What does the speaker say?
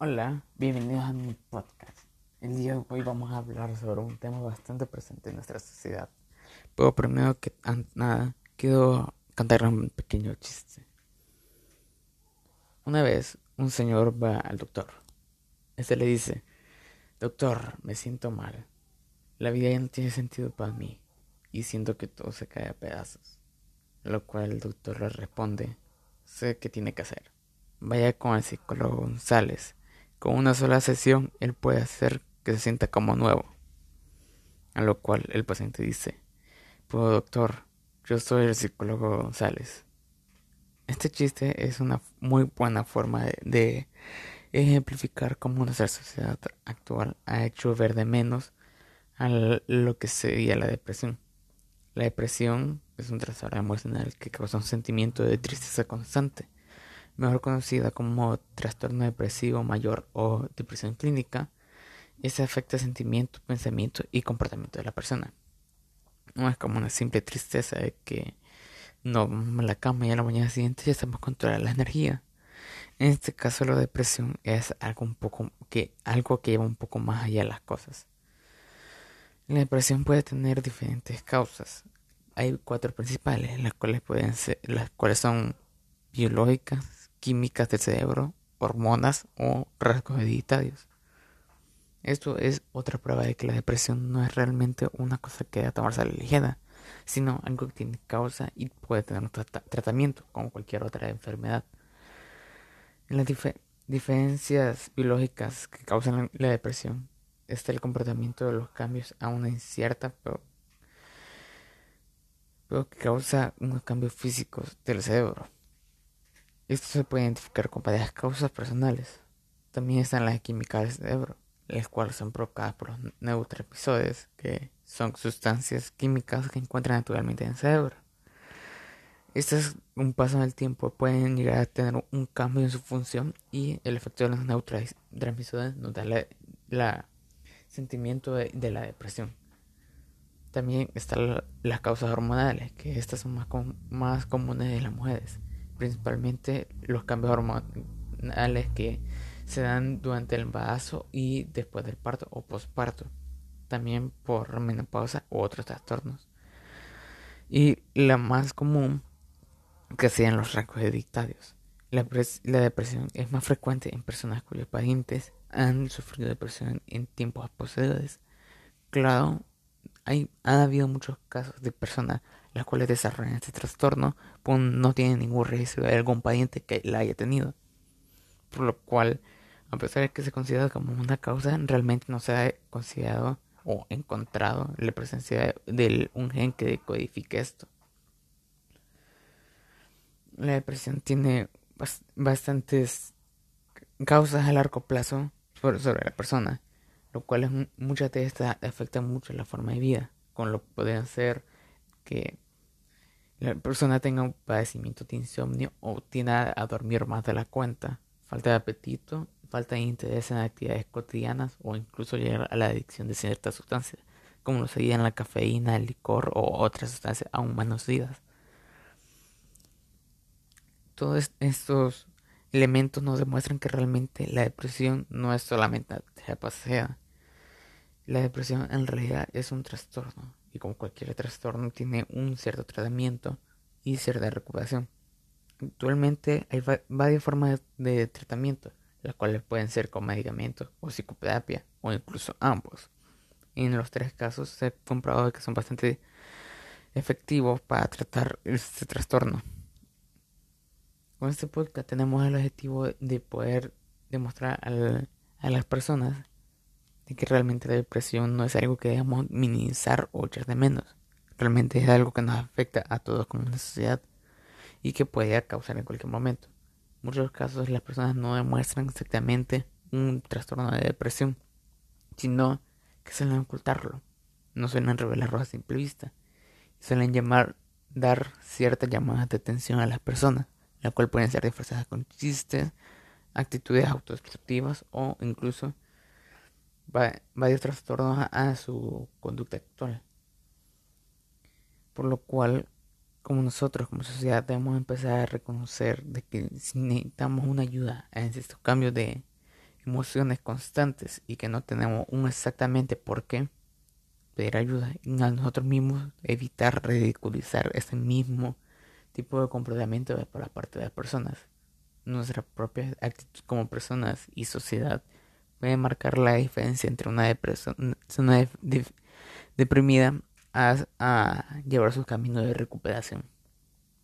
Hola, bienvenidos a mi podcast. El día de hoy vamos a hablar sobre un tema bastante presente en nuestra sociedad. Pero primero que nada, quiero cantar un pequeño chiste. Una vez, un señor va al doctor. Este le dice, Doctor, me siento mal. La vida ya no tiene sentido para mí y siento que todo se cae a pedazos. Lo cual el doctor le responde, sé qué tiene que hacer. Vaya con el psicólogo González con una sola sesión, él puede hacer que se sienta como nuevo. A lo cual el paciente dice, pues doctor, yo soy el psicólogo González. Este chiste es una muy buena forma de, ejemplificar cómo nuestra sociedad actual ha hecho ver de menos a lo que sería la depresión. La depresión es un trastorno emocional que causa un sentimiento de tristeza constante mejor conocida como trastorno depresivo mayor o depresión clínica, ese afecta sentimiento, pensamiento y comportamiento de la persona. No es como una simple tristeza de que no vamos a la cama y a la mañana siguiente ya estamos controlando la energía. En este caso la depresión es algo un poco que algo que lleva un poco más allá las cosas. La depresión puede tener diferentes causas. Hay cuatro principales, las cuales pueden ser, las cuales son biológicas, químicas del cerebro, hormonas o rasgos hereditarios. Esto es otra prueba de que la depresión no es realmente una cosa que debe tomarse a la ligera, sino algo que tiene causa y puede tener un tratamiento, como cualquier otra enfermedad. En las diferencias biológicas que causan la depresión está el comportamiento de los cambios a una incierta, pero, pero que causa unos cambios físicos del cerebro. Esto se puede identificar con varias causas personales. También están las químicas del cerebro, las cuales son provocadas por los neurotransmisores, que son sustancias químicas que encuentran naturalmente en el cerebro. Estas, un paso en el tiempo, pueden llegar a tener un cambio en su función y el efecto de los neurotransmisores nos da el sentimiento de, la depresión. También están las causas hormonales, que estas son más, más comunes en las mujeres principalmente los cambios hormonales que se dan durante el embarazo y después del parto o posparto, también por menopausa u otros trastornos. Y la más común que sean los rasgos hereditarios. La, la, depresión es más frecuente en personas cuyos pacientes han sufrido depresión en tiempos posteriores. Claro, hay, ha habido muchos casos de personas las cuales desarrollan este trastorno, pues no tienen ningún registro de algún paciente que la haya tenido. Por lo cual, a pesar de que se considera como una causa, realmente no se ha considerado o encontrado la presencia de un gen que decodifique esto. La depresión tiene bastantes causas a largo plazo sobre la persona, lo cual es, muchas de estas afectan mucho la forma de vida, con lo que pueden ser que la persona tenga un padecimiento de insomnio o tienda a dormir más de la cuenta, falta de apetito, falta de interés en actividades cotidianas o incluso llegar a la adicción de ciertas sustancias, como lo serían la cafeína, el licor o otras sustancias aún más nocivas. Todos estos elementos nos demuestran que realmente la depresión no es solamente la pasea. La depresión en realidad es un trastorno y como cualquier trastorno tiene un cierto tratamiento y cierta recuperación. Actualmente hay varias formas de tratamiento, las cuales pueden ser con medicamentos o psicoterapia o incluso ambos. En los tres casos se ha comprobado que son bastante efectivos para tratar este trastorno. Con este podcast tenemos el objetivo de poder demostrar a las personas de que realmente la depresión no es algo que debamos minimizar o echar de menos. Realmente es algo que nos afecta a todos como una sociedad y que puede causar en cualquier momento. En muchos casos las personas no demuestran exactamente un trastorno de depresión, sino que suelen ocultarlo. No suelen revelarlo a simple vista. Suelen llamar, dar ciertas llamadas de atención a las personas, la cual pueden ser disfrazadas con chistes, actitudes autodestructivas o incluso varios trastornos a, su conducta actual. Por lo cual, como nosotros como sociedad debemos empezar a reconocer de que si necesitamos una ayuda en estos cambios de emociones constantes y que no tenemos un exactamente por qué, pedir ayuda y a nosotros mismos evitar ridiculizar ese mismo tipo de comportamiento por la parte de las personas. Nuestra propia actitud como personas y sociedad puede marcar la diferencia entre una depresión, una deprimida a, a llevar su camino de recuperación.